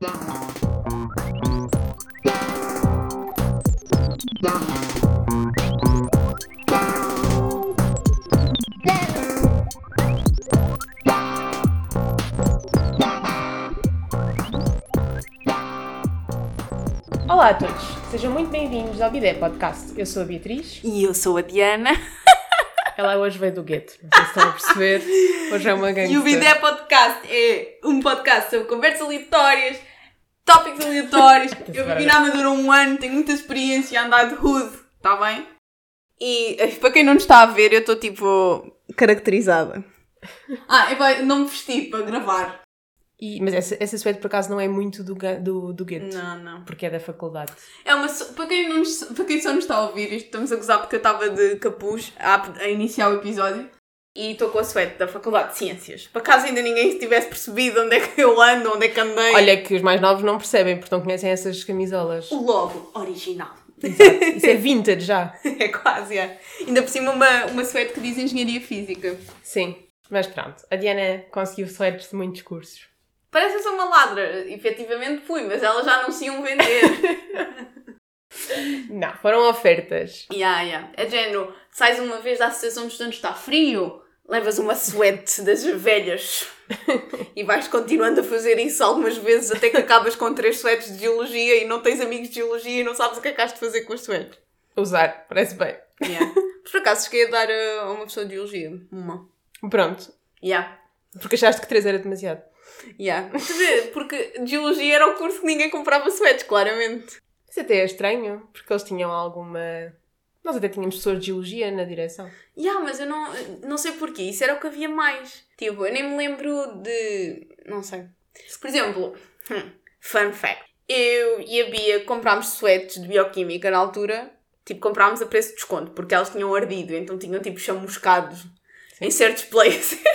Olá a todos, sejam muito bem-vindos ao Bidé Podcast. Eu sou a Beatriz, E eu sou a Diana. ela hoje veio do gueto, não sei se estão a perceber, hoje é uma gangue. E o Bidé Podcast é um podcast sobre conversas aleatórias, tópicos aleatórios. Eu vivi na Amadora um ano, tenho muita experiência a andar de hood, está bem? E eh, para quem não nos está a ver, eu estou tipo caracterizada. Ah, eu não me vesti para gravar. E- mas essa, essa suéte por acaso não é muito do, do, do gueto, Não, não. porque é da faculdade. É uma. Para quem, não para quem só nos está a ouvir, estamos a gozar porque eu estava de capuz a, a iniciar o episódio e estou com a suéte da Faculdade de Ciências. Para caso ainda ninguém tivesse percebido onde é que eu ando, onde é que andei. Olha que os mais novos não percebem, porque não conhecem essas camisolas. o logo original. Exato. Isso é vintage já. É quase, é. Ainda por cima uma, uma suéte que diz Engenharia Física. Sim, mas pronto, a Diana conseguiu suétes de muitos cursos. Parece sou uma ladra. Efetivamente fui, mas elas já não se iam vender. Não, foram ofertas. Ya, ya. É de género, sais uma vez da Associação de Estudantes, está frio, levas uma suéte das velhas e vais continuando a fazer isso algumas vezes até que acabas com três suétes de geologia e não tens amigos de geologia e não sabes o que é que has de fazer com as suétes. Usar, parece bem. Yeah. Mas por acaso cheguei a dar a a uma pessoa de geologia. Uma. Pronto, Yeah. porque achaste que três era demasiado. Yeah. Vê, Porque geologia era o curso que ninguém comprava suétes, claramente. Isso até é estranho, porque eles tinham alguma. Nós até tínhamos pessoas de geologia na direção. Yeah, mas eu não, não sei porquê. Isso era o que havia mais. Tipo, eu nem me lembro de. Não sei. Por exemplo, hum, fun fact. Eu e a Bia comprámos suetes de bioquímica na altura. Tipo, comprámos a preço de desconto, porque elas tinham ardido, então tinham tipo chamuscados em certos places.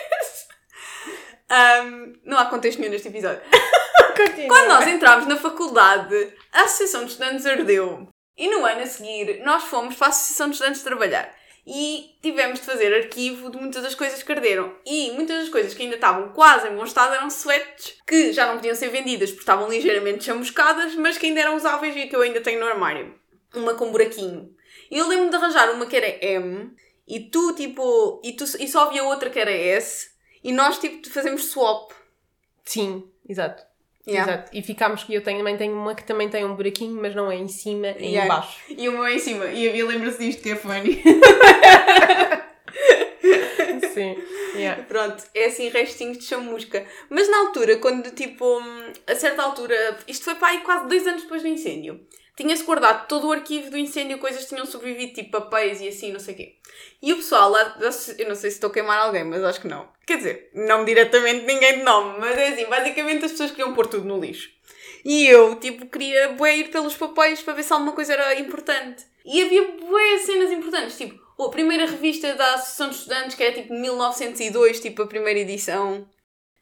Um, não há contexto nenhum neste episódio. Quando nós entramos na faculdade, a Associação de Estudantes ardeu. E no ano a seguir, nós fomos para a Associação de Estudantes trabalhar. E tivemos de fazer arquivo de muitas das coisas que arderam. E muitas das coisas que ainda estavam quase em bom estado eram suetes que já não podiam ser vendidas porque estavam ligeiramente chamuscadas, mas que ainda eram usáveis e que eu ainda tenho no armário. Uma com buraquinho. E eu lembro de arranjar uma que era M e tu, tipo, e, tu, e só havia outra que era S e nós, tipo, fazemos swap. Sim, exato. Yeah. Exato. E ficámos que eu tenho, também tenho uma que também tem um buraquinho, mas não é em cima, é em Yeah. baixo. E o meu é em cima. E a Bia lembra-se disto que é funny. Sim. Yeah. Pronto, é assim restinhos de chamusca. Mas na altura, quando tipo, hum, a certa altura, isto foi para aí quase dois anos depois do incêndio, tinha-se guardado todo o arquivo do incêndio, coisas tinham sobrevivido, tipo papéis e assim, não sei o quê. E o pessoal lá, eu não sei se estou a queimar alguém, mas acho que não. Quer dizer, não diretamente ninguém de nome, mas é assim, basicamente as pessoas queriam pôr tudo no lixo. E eu, tipo, queria bué ir pelos papéis para ver se alguma coisa era importante. E havia bué cenas importantes, tipo, a primeira revista da Associação de Estudantes, que era tipo 1902, tipo a primeira edição.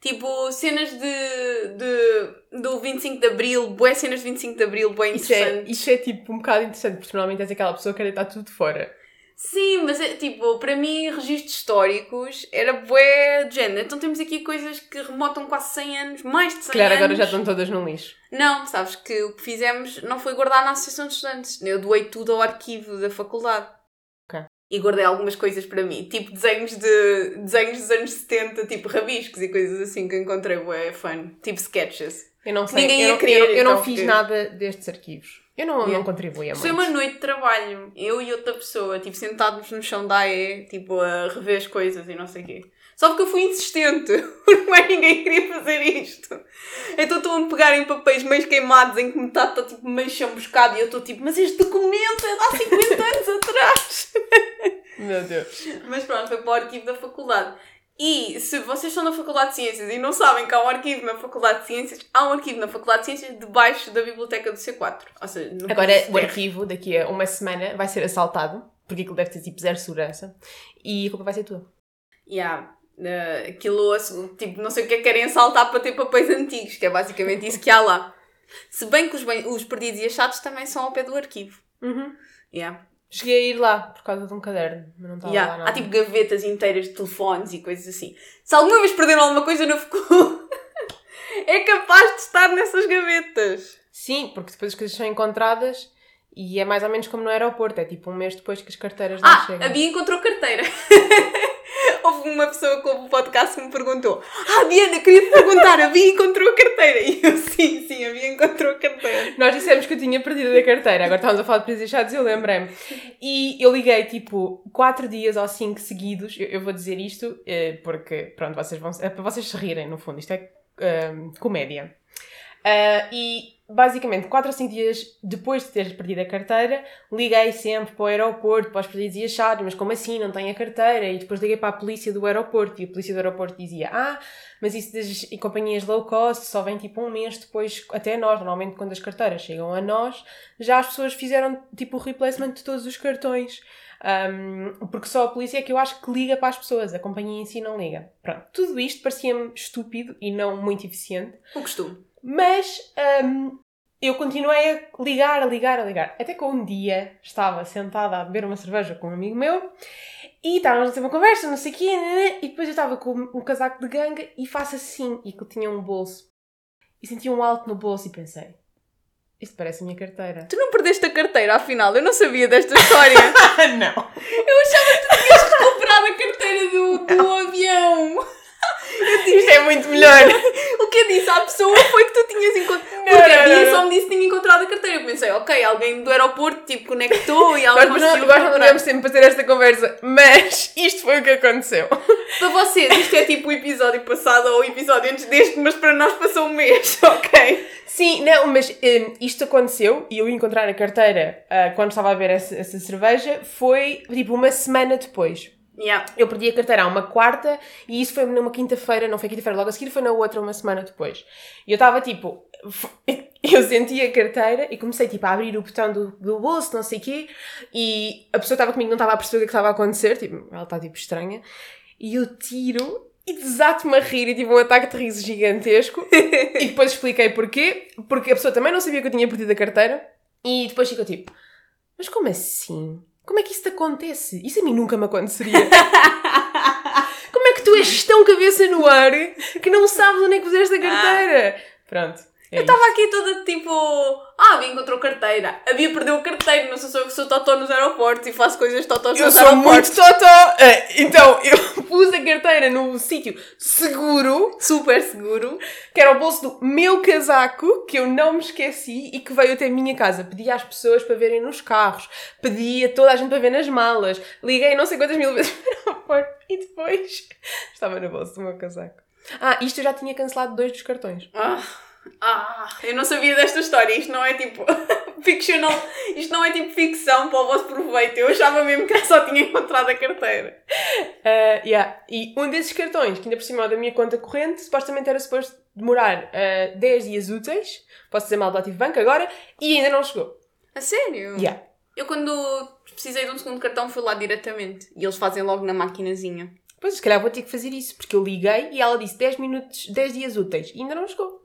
Tipo, cenas de, de do 25 de Abril, bué cenas de 25 de Abril, bué Isso é, isso é tipo um bocado interessante, porque normalmente és aquela pessoa que quer deitar tudo fora. Sim, mas é, tipo, para mim, registros históricos era bué de género. Então temos aqui coisas que remotam quase 100 anos, mais de 100 Se calhar anos. agora já estão todas no lixo. Não, sabes que o que fizemos não foi guardar na Associação de Estudantes. Eu doei tudo ao arquivo da faculdade. E guardei algumas coisas para mim, tipo desenhos de desenhos dos anos 70, tipo rabiscos e coisas assim que encontrei bué fun, tipo sketches. Eu não sei. Ninguém eu ia querer, eu, não- eu não então, fiz porque- nada destes arquivos. Eu não, Yeah. não contribuí a Foi muito. uma noite de trabalho, eu e outra pessoa, tipo sentados no chão da AE, tipo a rever as coisas e não sei o quê. Só porque eu fui insistente, porque mais ninguém queria fazer isto. Então estão a pegar em papéis meio queimados em que metade está tipo meio chamuscado e eu estou tipo, mas este documento é de há 50 anos atrás. Meu Deus. Mas pronto, foi para o arquivo da faculdade. E se vocês estão na Faculdade de Ciências e não sabem que há um arquivo na Faculdade de Ciências, há um arquivo na Faculdade de Ciências debaixo da biblioteca do C4. Ou seja, no Agora, o arquivo, daqui a uma semana, vai ser assaltado, porque aquilo deve ter tipo zero segurança, e a culpa vai ser tua. Yeah. Uh, aquilo, tipo, não sei o que é que querem assaltar para ter papéis antigos, que é basicamente isso que há lá. Se bem que os, bem- os perdidos e achados também são ao pé do arquivo. Uhum. Yeah. Cheguei a ir lá por causa de um caderno, mas não estava Yeah. lá nada. Há tipo gavetas inteiras de telefones e coisas assim. Se alguma vez perderam alguma coisa na FCU, é capaz de estar nessas gavetas. Sim, porque depois as coisas são encontradas e é mais ou menos como no aeroporto, é tipo um mês depois que as carteiras não Ah, chegam. a Bia encontrou carteira. Houve uma pessoa com o podcast que me perguntou: Ah, Diana, queria te perguntar, a Bia encontrou a carteira? E eu, sim, sim, a Bia encontrou a carteira. Nós dissemos que eu tinha perdido a carteira, agora estávamos a falar de presos deixados e eu lembrei-me. E eu liguei tipo 4 dias ou 5 seguidos, eu, eu vou dizer isto eh, porque, pronto, vocês vão, é para vocês se rirem, no fundo, isto é ehm, comédia. Ah, e basicamente, 4 ou 5 dias depois de ter perdido a carteira, liguei sempre para o aeroporto, para os perdidos e achados, mas como assim, não tenho a carteira? E depois liguei para a polícia do aeroporto e a polícia do aeroporto dizia: Ah, mas isso das companhias low cost só vem tipo um mês depois até nós. Normalmente, quando as carteiras chegam a nós, já as pessoas fizeram tipo o replacement de todos os cartões. Um, porque só a polícia é que eu acho que liga para as pessoas, a companhia em si não liga. Pronto, tudo isto parecia-me estúpido e não muito eficiente. O costume. Mas hum, eu continuei a ligar, a ligar, a ligar. Até que um dia estava sentada a beber uma cerveja com um amigo meu e estávamos a ter uma conversa, não sei o quê, né, né, e depois eu estava com um casaco de ganga e faço assim, e que tinha um bolso. E senti um alto no bolso e pensei, isto parece a minha carteira. Tu não perdeste a carteira, afinal, eu não sabia desta história. não! Recuperar a carteira do, do avião. Isto é muito melhor! O que eu disse à pessoa foi que tu tinhas encontrado. Não, Porque a não, não, só não. me disse que tinha encontrado a carteira. Eu pensei, ok, alguém do aeroporto tipo conectou e ela Nós, conseguiu nós não devemos sempre fazer esta conversa, mas isto foi o que aconteceu. Para vocês, isto é tipo o episódio passado ou o episódio antes deste, mas para nós passou um mês, ok? Sim, não, mas hum, isto aconteceu e eu encontrar a carteira ah, quando estava a ver essa, essa cerveja foi tipo uma semana depois. Yeah. Eu perdi a carteira há uma quarta e isso foi numa quinta-feira, não foi quinta-feira, logo a seguir foi na outra uma semana depois. E eu estava tipo, eu senti a carteira e comecei tipo a abrir o botão do, do bolso, não sei o quê, e a pessoa estava comigo não estava a perceber o que estava a acontecer, tipo, ela está tipo estranha, e eu tiro e desato-me a rir e tive um ataque de riso gigantesco e depois expliquei porquê, porque a pessoa também não sabia que eu tinha perdido a carteira e depois ficou tipo, mas como assim? Como é que isso te acontece? Isso a mim nunca me aconteceria. Como é que tu és tão cabeça no ar que não sabes onde é que puseste a carteira? Pronto. É Eu estava aqui toda tipo, ah, a Bia encontrou carteira. A Bia perdeu a carteira, não sei se eu sou totó nos aeroportos e faço coisas totós Eu nos sou aeroportos. muito totó. Ah, Então, eu pus a carteira num sítio seguro, Super seguro. que era o bolso do meu casaco, que eu não me esqueci e que veio até a minha casa. Pedi às pessoas para verem nos carros, pedi a toda a gente para ver nas malas, liguei não sei quantas mil vezes para o aeroporto e depois estava no bolso do meu casaco. Ah, isto eu já tinha cancelado dois dos cartões. Ah, ah, eu não sabia desta história. Isto não é tipo fictional. Isto não é tipo ficção para o vosso proveito. Eu achava mesmo que só tinha encontrado a carteira. Uh, yeah. E um desses cartões, que ainda por cima é da minha conta corrente, supostamente era suposto demorar uh, 10 dias úteis, posso dizer mal do Ativo Banco agora, e ainda não chegou. A sério? Yeah. Eu quando precisei de um segundo cartão fui lá diretamente. E eles fazem logo na maquinazinha. Pois, se calhar vou ter que fazer isso, porque eu liguei e ela disse 10 minutos, 10 dias úteis, e ainda não chegou.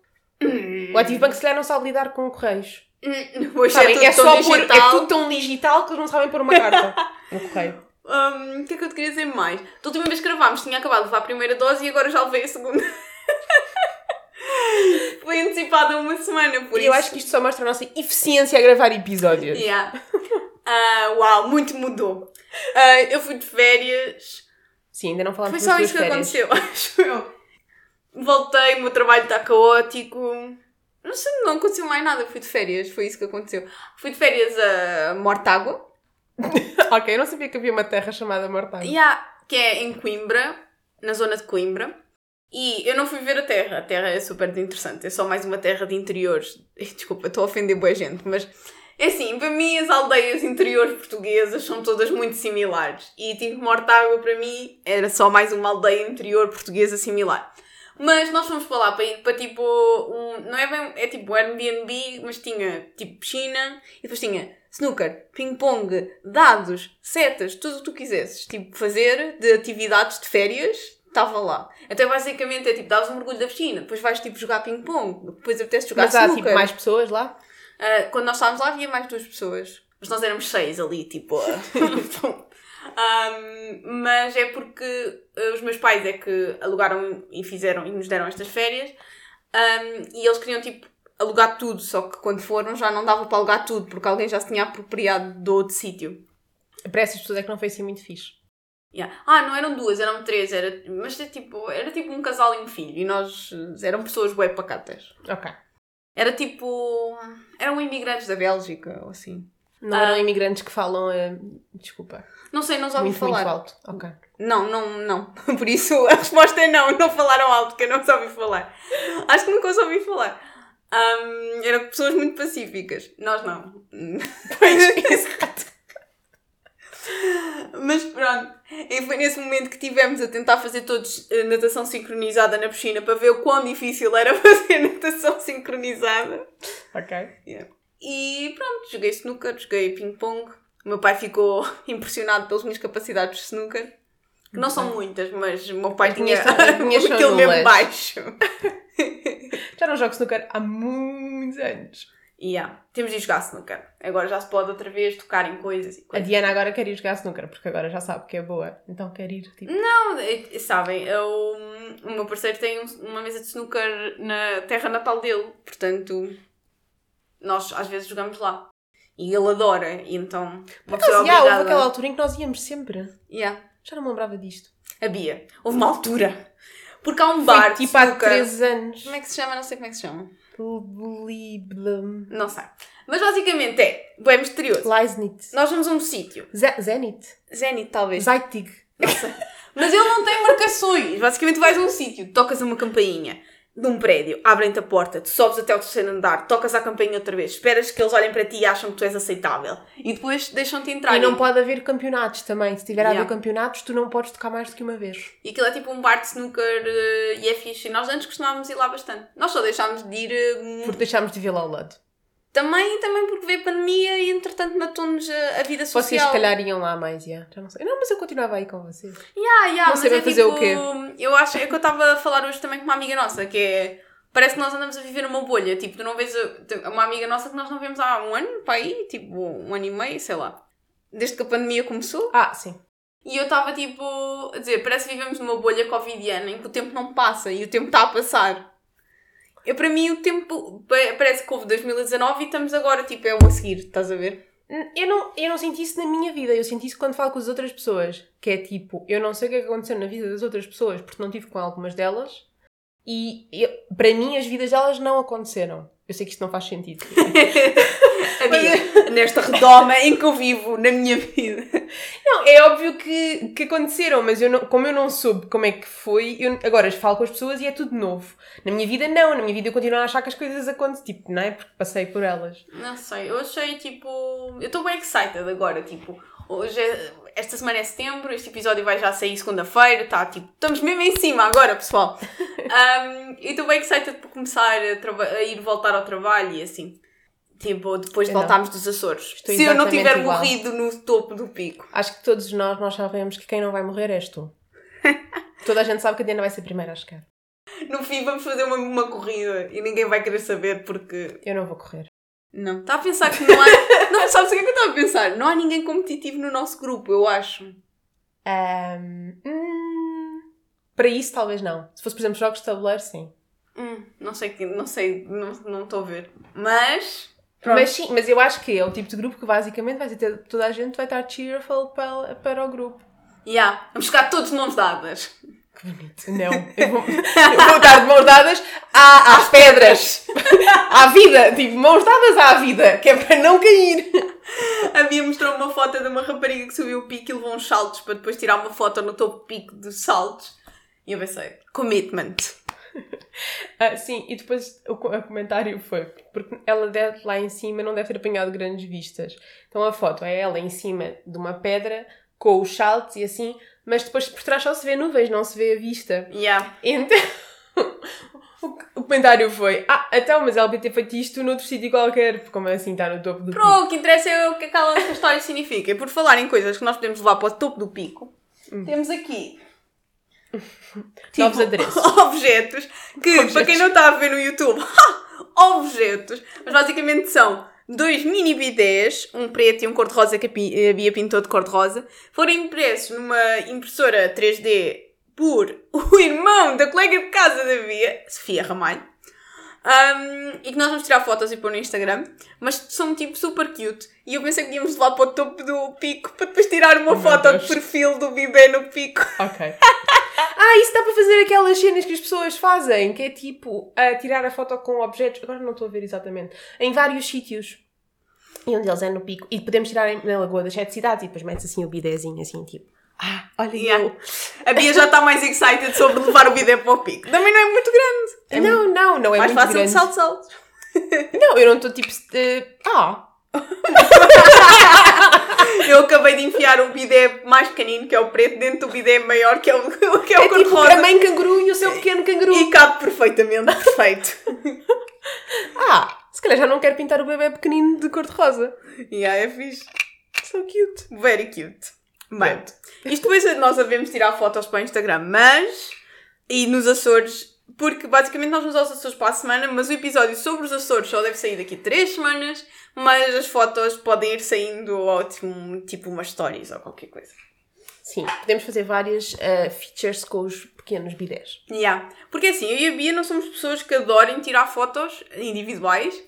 O Ativo Banco se calhar não sabe lidar com correios. Hum, Hoje Sabem, é tudo é, tão só pôr- digital. é tudo tão digital que eles não sabem pôr uma carta no correio. O que é que eu te queria dizer mais? Da última vez que gravámos tinha acabado de levar a primeira dose e agora já levei a segunda. Foi antecipada uma semana, por E isso. eu acho que isto só mostra a nossa eficiência a gravar episódios. Yeah. Ah, uau, muito mudou. Ah, eu fui de férias. Sim, ainda não falamos Foi só isso que férias. aconteceu, acho eu. Voltei, o meu trabalho está caótico. Não sei, não aconteceu mais nada. Fui de férias, foi isso que aconteceu. Fui de férias a Mortágua. ok, eu não sabia que havia uma terra chamada Mortágua. Yeah, que é em Coimbra, na zona de Coimbra. E eu não fui ver a terra. A terra é super interessante. É só mais uma terra de interiores. Desculpa, estou a ofender boa gente, mas é assim, para mim as aldeias interiores portuguesas são todas muito similares. E tipo, Mortágua para mim era só mais uma aldeia interior portuguesa similar. Mas nós fomos para lá para ir para tipo um. Não é bem. É tipo Airbnb, mas tinha tipo piscina e depois tinha snooker, ping-pong, dados, setas, tudo o que tu quisesses. Tipo, fazer de atividades de férias, estava lá. Então basicamente é tipo, davas um mergulho da piscina, depois vais tipo jogar ping-pong, depois apetece jogar Mas há snooker. tipo mais pessoas lá? Ah, quando nós estávamos lá havia mais duas pessoas. Mas nós éramos seis ali, tipo. Ahm, mas é porque ah, os meus pais é que alugaram e fizeram e nos deram estas férias. Um, e eles queriam, tipo, alugar tudo, só que quando foram já não dava para alugar tudo, porque alguém já se tinha apropriado do outro sítio. Para essas pessoas é que não foi assim muito fixe. Yeah. Ah, não eram duas, eram três, era, mas é tipo, era tipo um casal e um filho, e nós eh, eram pessoas bué pacatas. Ok. Era tipo. eram imigrantes da Bélgica, ou assim. Não Ah. eram imigrantes que falam. eh, desculpa. Não sei, não os ouvi Muito, falar. muito alto. Ok. Não, não, não. Por isso a resposta é não. Não falaram alto, que eu não os ouvi falar. Acho que nunca os ouvi falar. Ahm, eram pessoas muito pacíficas. Nós não. Pois, exato. Mas pronto. E foi nesse momento que tivemos a tentar fazer todos eh, natação sincronizada na piscina para ver o quão difícil era fazer natação sincronizada. Ok. E pronto, joguei snooker, joguei ping-pong. O meu pai ficou impressionado pelas minhas capacidades de snooker. Que não são muitas, mas o meu pai tinha são aquilo mesmo baixo. Já não jogo snooker há muitos anos. E yeah, temos de jogar snooker. Agora já se pode outra vez tocar em coisas e A coisas. Diana agora quer ir jogar snooker, porque agora já sabe que é boa. Então quer ir, tipo... Não, eh, sabem, eu, o meu parceiro tem um- uma mesa de snooker na terra natal dele, portanto, nós às vezes jogamos lá. E ele adora, e então uma Por pessoa acaso, já, houve aquela altura em que nós íamos sempre. Yeah. Já não me lembrava disto. A Bia. Houve uma altura. Porque há um Foi bar tipo há snooker. 3 anos. Como é que se chama? Não sei como é que se chama. Liblum. Não sei. Mas basicamente é, bem misterioso. Leisnit. Nós vamos a um sítio. Ze- Zenit. Zenit, talvez. Zeitig. Não sei. Mas ele não tem marcações. Basicamente vais a um sítio, tocas a uma campainha de um prédio, abrem-te a porta, tu sobes até ao terceiro andar, tocas a campainha outra vez, esperas que eles olhem para ti e acham que tu és aceitável. E depois deixam-te entrar. E não pode haver campeonatos também. Se tiver a haver Yeah. campeonatos, tu não podes tocar mais do que uma vez. E aquilo é tipo um bar de snooker eh, e é fixe. E Nós antes costumávamos ir lá bastante. Nós só deixámos de ir eh, Porque deixámos de vê-lo ao lado. Também, também porque veio a pandemia e entretanto matou-nos a, a vida social. Vocês se calhar iam lá mais, já. Já não sei. Não, mas eu continuava aí com vocês. Yeah, yeah, Não mas é fazer o tipo, quê. Eu acho, é que eu estava a falar hoje também com uma amiga nossa, que é. Parece que nós andamos a viver numa bolha. Tipo, tu não vês. a- Uma amiga nossa que nós não vemos há um ano, para aí, tipo, um ano e meio, sei lá. Desde que a pandemia começou. Ah, sim. E eu estava tipo a dizer, parece que vivemos numa bolha covidiana em que o tempo não passa e o tempo está a passar. Eu, para mim, o tempo. pa- Parece que houve 2019 e estamos agora, tipo, é o a seguir, estás a ver? Eu não, eu não senti isso na minha vida, eu senti isso quando falo com as outras pessoas. Que é tipo, eu não sei o que é que aconteceu na vida das outras pessoas, porque não tive com algumas delas. E eu- para mim as vidas delas não aconteceram. Eu sei que isto não faz sentido. Amiga, nesta redoma em que eu vivo na minha vida. Não, é óbvio que, que aconteceram, mas eu não, como eu não soube como é que foi, eu agora falo com as pessoas e é tudo novo. Na minha vida, não. Na minha vida eu continuo a achar que as coisas acontecem, tipo, não é? Porque passei por elas. Não sei, eu achei tipo. Eu estou bem excited agora, tipo. Hoje é- esta semana é setembro, este episódio vai já sair segunda-feira, tá? Tipo, estamos mesmo em cima agora, pessoal. Um, e estou bem excited por começar a, a ir voltar ao trabalho e assim. Tipo, depois de Eu voltarmos dos Açores. Estou Se eu não tiver igual. morrido no topo do pico. Acho que todos nós, nós sabemos que quem não vai morrer és tu. Toda a gente sabe que a Diana vai ser a primeira a chegar. No fim, vamos fazer uma, uma corrida e ninguém vai querer saber porque. Eu não vou correr. Não. Está a pensar que não há. não, sabes o que é que eu estava a pensar? Não há ninguém competitivo no nosso grupo, eu acho. Ahm, hum, para isso, talvez não. Se fosse, por exemplo, jogos de tabuleiro, sim. Hum, não sei, não sei, não não estou a ver. Mas. Pronto. Mas sim, mas eu acho que é o tipo de grupo que basicamente vai ter toda a gente vai estar cheerful para, para o grupo. Yeah, vamos ficar todos de mãos dadas. Que bonito. Não, eu vou, eu vou estar de mãos dadas à, às pedras. À vida. Tipo, mãos dadas à vida. Que é para não cair. A Bia mostrou uma foto de uma rapariga que subiu o pico e levou uns saltos para depois tirar uma foto no topo do pico dos saltos. E eu pensei, commitment. Ah, sim, e depois o, o comentário foi porque ela deve, lá em cima não deve ter apanhado grandes vistas. Então a foto é ela em cima de uma pedra com os saltos e assim, mas depois por trás só se vê nuvens, não se vê a vista. Yeah. Então o, comentário foi: Ah, então, mas ela podia ter feito isto noutro sítio qualquer, porque como assim está no topo do pico. Pro, o que interessa é o que aquela história significa. E por falar em coisas que nós podemos levar para o topo do pico, temos aqui. Novos adereços. objetos que, Objetos. para quem não está a ver no YouTube, objetos, mas basicamente são dois mini bidés, um preto e um cor-de-rosa que a Bia pintou de cor-de-rosa, foram impressos numa impressora 3D por o irmão da colega de casa da Bia, Sofia Ramalho. Um, e que nós vamos tirar fotos e pôr no Instagram, mas são tipo super cute. E eu pensei que íamos levar para o topo do pico para depois tirar uma Oh, foto de perfil do bebê no pico. Ok. ah, isso dá para fazer aquelas cenas que as pessoas fazem, que é tipo a tirar a foto com objetos, agora não estou a ver exatamente, em vários sítios. E um deles é no pico. E podemos tirar na Lagoa das Sete Cidades e depois metes assim o bidézinho, assim, tipo, ah, olha Yeah. eu. A Bia já está mais excited sobre levar o bidé para o pico. Também não é muito grande. É não, não, não é mais muito fácil grande. de salto, salto. Não, eu não estou tipo. eh, ah, Eu acabei de enfiar o bidé mais pequenino, que é o preto, dentro do bidé maior, que é o, que é o é tipo cor-de-rosa. a mãe canguru e o seu pequeno canguru. E cabe perfeitamente, perfeito. Ah, se calhar já não quero pintar o bebê pequenino de cor-de-rosa. yeah, é fixe. So cute. Very cute. Bem, isto depois nós devemos tirar fotos para o Instagram, mas. E nos Açores. Porque basicamente nós vamos aos Açores para a semana, mas o episódio sobre os Açores só deve sair daqui a 3 semanas, mas as fotos podem ir saindo ao, tipo, umas stories ou qualquer coisa. Sim, podemos fazer várias eh, features com os pequenos bidés. Yeah. Porque assim, eu e a Bia não somos pessoas que adorem tirar fotos individuais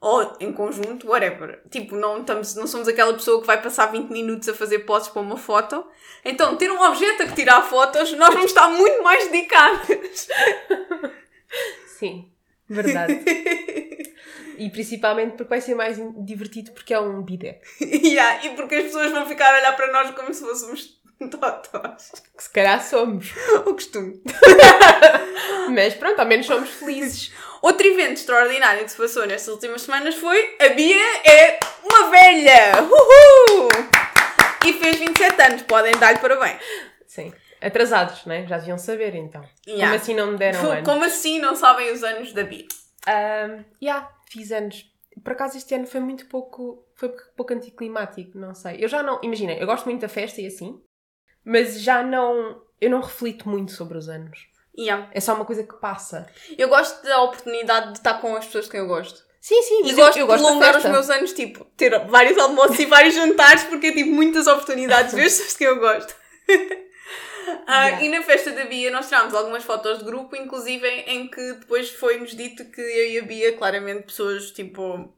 ou em conjunto, whatever. Tipo, não, estamos, não somos aquela pessoa que vai passar 20 minutos a fazer poses para uma foto. Então, ter um objeto a que tirar fotos, nós vamos estar muito mais dedicadas. Sim, verdade. e principalmente porque vai ser mais divertido porque é um bidé. yeah. E porque as pessoas vão ficar a olhar para nós como se fôssemos totós. Que se calhar somos. O costume. Mas pronto, ao menos somos felizes. Outro evento extraordinário que se passou nestas últimas semanas foi a Bia é uma velha! Uhul! E fez 27 anos, podem dar-lhe parabéns. Sim. Atrasados, né? Já deviam saber então. Yeah. Como assim não me deram ano? Como assim não sabem os anos da Bia? Um, yeah, fiz anos. Por acaso este ano foi muito pouco, foi pouco anticlimático, não sei. Eu já não, imagina, eu gosto muito da festa e assim, mas já não, eu não reflito muito sobre os anos. Yeah. É só uma coisa que passa. Eu gosto da oportunidade de estar com as pessoas que eu gosto. Sim, sim, E gosto eu, eu de gosto da prolongar os meus anos, tipo, ter vários almoços e vários jantares, porque eu tive muitas oportunidades de ver as pessoas que eu gosto. Ah, Yeah. E na festa da Bia nós tirámos algumas fotos de grupo, inclusive em que depois foi-nos dito que eu e a Bia, claramente pessoas tipo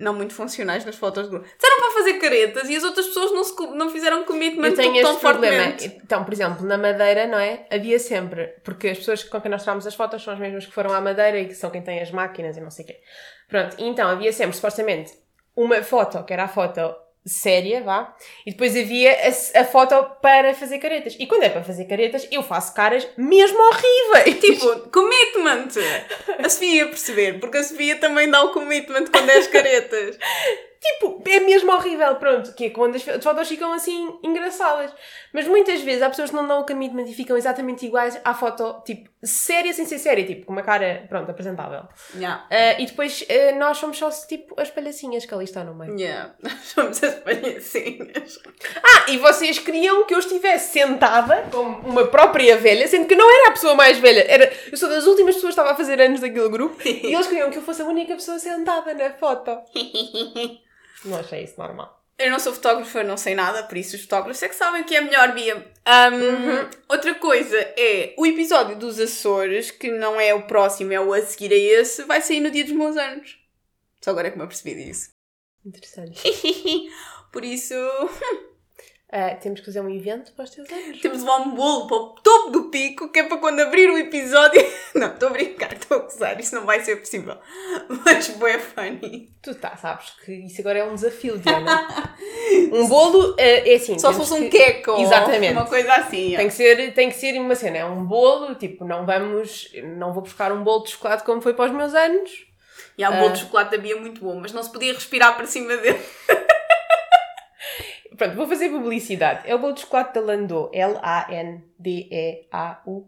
não muito funcionais nas fotos de grupo, disseram para fazer caretas e as outras pessoas não, se, não fizeram commitment Eu tenho tão este problema. Então, por exemplo, na Madeira, não é? Havia sempre, porque as pessoas com quem nós tirámos as fotos são as mesmas que foram à Madeira e que são quem tem as máquinas e não sei o quê. Pronto, e então havia sempre, supostamente, uma foto, que era a foto séria, vá, e depois havia a, a foto para fazer caretas. E quando é para fazer caretas, eu faço caras mesmo horríveis. Tipo, commitment! A Sofia ia perceber, porque a Sofia também dá o commitment quando é as caretas. Tipo, é mesmo horrível, pronto, que é quando as fotos ficam assim engraçadas. Mas muitas vezes há pessoas que não dão o commitment e ficam exatamente iguais à foto, tipo, séria sem ser séria, tipo, com uma cara, pronto, apresentável. Yeah. Ah, e depois ah, nós somos só, tipo, as palhacinhas que ali estão no meio. Yeah. Somos as palhacinhas. Ah, e vocês queriam que eu estivesse sentada como uma própria velha, sendo que não era a pessoa mais velha, era, eu sou das últimas pessoas que estava a fazer anos daquele grupo, e eles queriam que eu fosse a única pessoa sentada na foto. Não achei isso normal. Eu não sou fotógrafa, não sei nada, por isso os fotógrafos é que sabem o que é melhor, Bia. Um, Outra coisa é o episódio dos Açores, que não é o próximo, é o a seguir a esse, vai sair no dia dos meus anos. Só agora é que me apercebi disso. Interessante. por isso, Ah, temos que fazer um evento para os teus anos. temos de levar um bolo para o topo do pico, que é para quando abrir o episódio. Não, estou a brincar, estou a gozar, isso não vai ser possível. Mas foi funny. Tu tá, sabes que isso agora é um desafio, Diana. um bolo é, é assim. Só fosse um que- queco Exatamente. uma coisa assim. Tem que, ser, tem que ser uma cena, é um bolo, tipo, não vamos, não vou buscar um bolo de chocolate como foi para os meus anos. E há um bolo de chocolate da Bia muito bom, mas não se podia respirar para cima dele. Pronto, vou fazer publicidade. É o bolo de chocolate da Landau, L-A-N-D-E-A-U.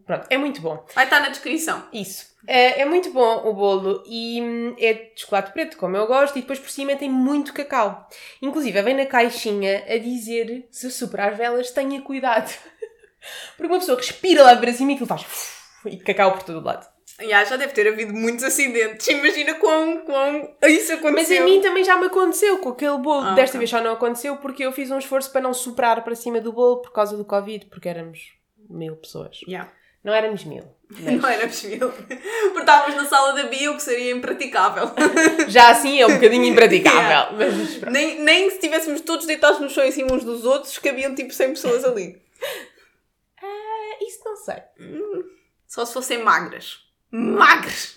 Pronto, é muito bom. Vai estar na descrição. Isso. É, é muito bom o bolo e hum, é de chocolate preto, como eu gosto, e depois por cima tem muito cacau. Inclusive, vem na caixinha a dizer se superar velas, tenha cuidado. Porque uma pessoa respira lá para cima e aquilo faz e cacau por todo o lado. Já, já deve ter havido muitos acidentes. Imagina quão, quão isso aconteceu. Mas a mim também já me aconteceu com aquele bolo. Ah, Desta ok. vez já não aconteceu porque eu fiz um esforço para não soprar para cima do bolo por causa do Covid, porque éramos mil pessoas. Já. Não éramos mil, Mas Não éramos mil. Porque estávamos na sala da bio, que seria impraticável. já assim é um bocadinho impraticável. Mas pronto. nem, nem se estivéssemos todos deitados no chão em cima uns dos outros, cabiam tipo 100 pessoas ali. Ah, isso não sei. Só se fossem magras. Magras!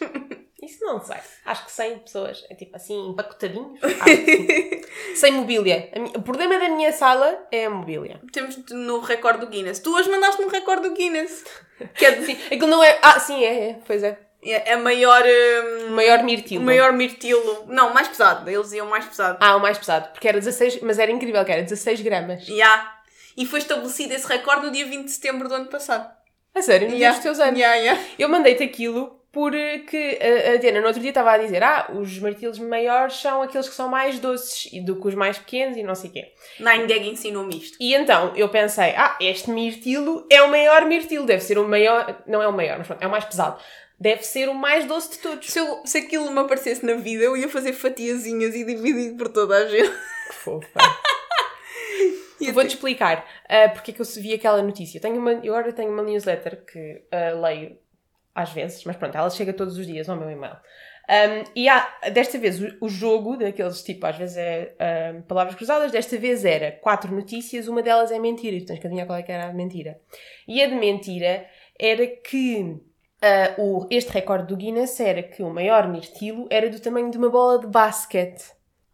Isso não sei. Acho que 100 pessoas, é tipo assim, empacotadinhos. Sem mobília. O problema da minha sala é a mobília. Temos no recorde do Guinness. Tu hoje mandaste no recorde do Guinness. Que é, de- Sim, aquilo não é. Ah, sim, é, é. Pois é. é a maior. Hum, maior mirtilo. o maior mirtilo. Não, mais pesado. Eles iam mais pesado. Ah, o mais pesado. Porque era 16, mas era incrível que era 16 gramas. Ya. E foi estabelecido esse recorde no dia 20 de setembro do ano passado. A sério, no dia dos teus anos. Ya, ya. Eu mandei-te aquilo porque a, a Diana no outro dia estava a dizer ah, os martelos maiores são aqueles que são mais doces e do que os mais pequenos e não sei o quê. Nine Gag ensinou-me isto. E então eu pensei, ah, este mirtilo é o maior mirtilo, deve ser o maior, não é o maior, mas pronto, é o mais pesado. Deve ser o mais doce de todos. Se, eu- se aquilo me aparecesse na vida, eu ia fazer fatiazinhas e dividir por toda a gente. Que fofa. Eu Vou-te explicar ah, porque é que eu vi aquela notícia. Eu, tenho uma, eu agora tenho uma newsletter que ah, leio às vezes, mas pronto, ela chega todos os dias ao meu e-mail. Um, e há, desta vez, o, o jogo, daqueles tipo, às vezes é palavras cruzadas, desta vez era quatro notícias, uma delas é mentira, e tu tens que adivinhar qual é que era a mentira. E a de mentira era que ah, o, este recorde do Guinness era que o maior mirtilo era do tamanho de uma bola de basquete.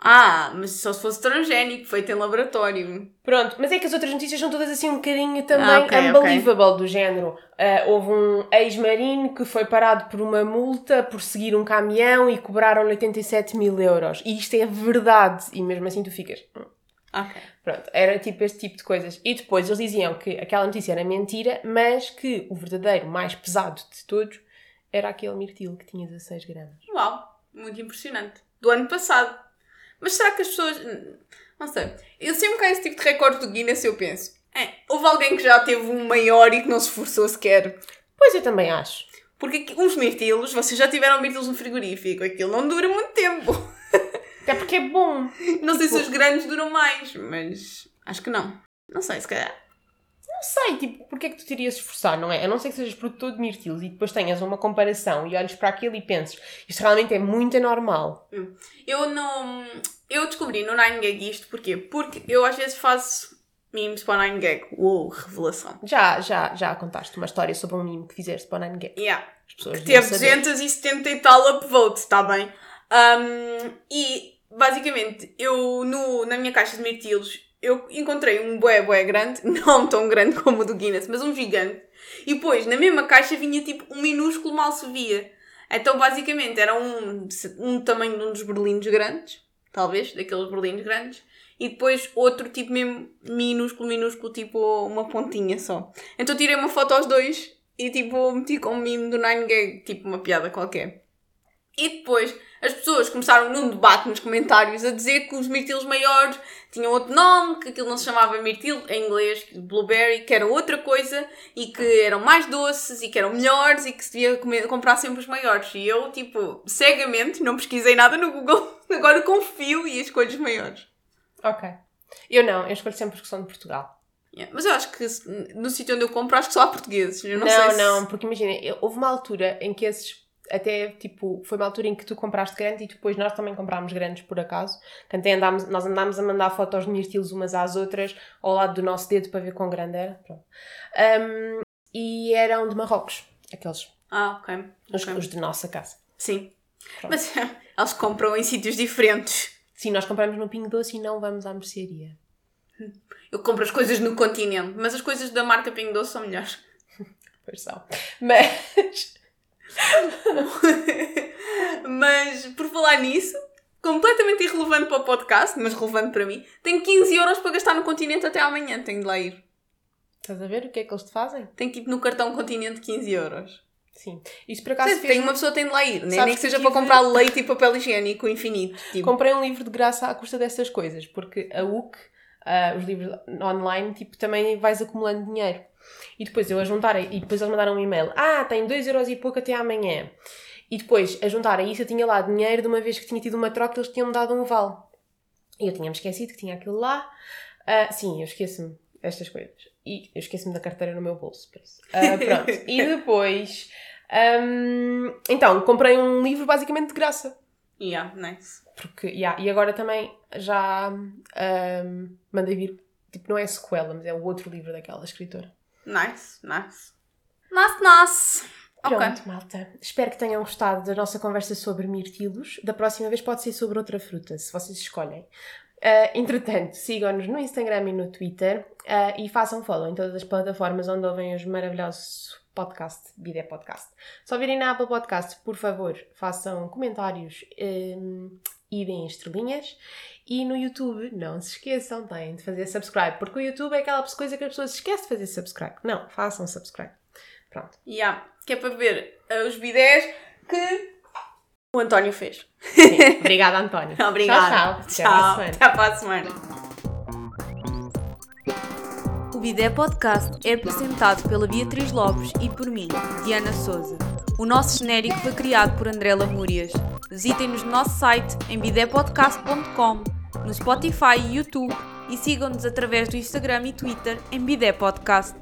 Ah, mas só se fosse transgénico, feito em laboratório. Pronto, mas é que as outras notícias são todas assim um bocadinho também Ah, ok, unbelievable, do género. ah, houve um ex-marino que foi parado por uma multa por seguir um caminhão e cobraram-lhe 87 mil euros. E isto é verdade. E mesmo assim tu ficas... "Hum". Pronto, era tipo este tipo de coisas. E depois eles diziam que aquela notícia era mentira, mas que o verdadeiro mais pesado de todos era aquele mirtilo que tinha 16 gramas. Uau, muito impressionante. Do ano passado. Mas será que as pessoas. Não sei. Eu sempre há esse tipo de recorde do Guinness, eu penso. É, houve alguém que já teve um maior e que não se esforçou sequer. Pois eu também acho. Porque aqui- uns mirtilos, vocês já tiveram mirtilos no frigorífico, aquilo não dura muito tempo. Até porque é bom. Não sei se Tipo- os grandes duram mais, mas acho que não. Não sei, se calhar. Não sei, tipo, porque é que tu te irias esforçar, não é? A não ser que sejas produtor de mirtilos e depois tenhas uma comparação e olhes para aquilo e penses isto realmente é muito anormal. Eu não. Eu descobri no 9gag isto porquê? Porque eu às vezes faço memes para o 9gag. Uou, revelação. Já, já, já contaste uma história sobre um mimo que fizeste para o 9gag. Yeah. As pessoas que teve saber. 270 e tal upvotes, está bem? Um, e basicamente, eu no, na minha caixa de mirtilos, eu encontrei um bué bué grande, não tão grande como o do Guinness, mas um gigante. E depois, na mesma caixa, vinha tipo um minúsculo mal se via. Então, basicamente, era um, um tamanho de um dos berlindos grandes, talvez, daqueles berlindos grandes. E depois outro tipo mesmo minúsculo, minúsculo, tipo uma pontinha só. Então tirei uma foto aos dois e tipo meti com um mimo do 9gag, tipo uma piada qualquer. E depois as pessoas começaram num debate nos comentários a dizer que os mirtilos maiores tinham outro nome, que aquilo não se chamava mirtilo em inglês, blueberry, que era outra coisa e que eram mais doces e que eram melhores e que se devia comer- comprar sempre os maiores. E eu, tipo, cegamente, não pesquisei nada no Google, agora confio e escolho os maiores. Ok. Eu não, eu escolho sempre os que são de Portugal. Yeah, Mas eu acho que no sítio onde eu compro, acho que só há portugueses. Eu não, Não, se... porque imagina, houve uma altura em que esses. Até tipo, foi uma altura em que tu compraste grande e depois nós também comprámos grandes por acaso. Até andámos, nós andámos a mandar fotos de mirtilos umas às outras ao lado do nosso dedo para ver quão grande era. Um, e eram de Marrocos, aqueles, Ah, ok. os, ok. os de nossa casa. Sim. Pronto. Mas eles compram em sítios diferentes. Sim, nós compramos no Pingo Doce e não vamos à mercearia. Eu compro as coisas no continente, mas as coisas da marca Pingo Doce são melhores. Pois são. Mas. mas, por falar nisso, completamente irrelevante para o podcast, mas relevante para mim, tenho 15 euros para gastar no continente até amanhã. Tenho de lá ir. Estás a ver o que é que eles te fazem? Tenho tipo no cartão continente 15 euros. Sim. Isso por acaso fez tem uma pessoa que tem de lá ir, nem, Sabes nem que que seja tive- para comprar leite e papel higiênico infinito. Tipo. Comprei um livro de graça à custa dessas coisas, porque a UC, ah, os livros online, tipo, também vais acumulando dinheiro. E depois eu a juntar, e depois eles mandaram um e-mail, ah, tem 2 euros e pouco até amanhã. E depois, a juntar a isso, eu tinha lá dinheiro de uma vez que tinha tido uma troca, eles tinham-me dado um vale. E eu tinha-me esquecido que tinha aquilo lá. Ah, sim, eu esqueço-me destas coisas. E eu esqueço-me da carteira no meu bolso, por isso. Ah, pronto. e depois, Um, então, comprei um livro basicamente de graça. Yeah, nice. Porque, yeah, e agora também já um, mandei vir, tipo, não é sequela, mas é o outro livro daquela escritora. Nice, nice. Nice, nice. Pronto, malta. Espero que tenham gostado da nossa conversa sobre mirtilos. Da próxima vez pode ser sobre outra fruta, se vocês escolhem. Uh, entretanto, sigam-nos no Instagram e no Twitter uh, e façam follow em todas as plataformas onde ouvem os maravilhosos podcast, Bidé Podcast. Se ouvirem na Apple Podcast, por favor, façam comentários um, e deem estrelinhas. E no YouTube, não se esqueçam, têm de fazer subscribe, porque o YouTube é aquela coisa que as pessoas esquecem de fazer subscribe. Não, façam subscribe. Pronto. Yeah. Que é para ver uh, os bidés que o António fez. Sim. Obrigada, António. Obrigada. Tchau, tchau. Tchau. Até para a semana. O Bidé Podcast é apresentado pela Beatriz Lopes e por mim, Diana Souza. O nosso genérico foi criado por André Lamúrias. Visitem-nos no nosso site em bidépodcast.com, no Spotify e YouTube e sigam-nos através do Instagram e Twitter em Bidé Podcast.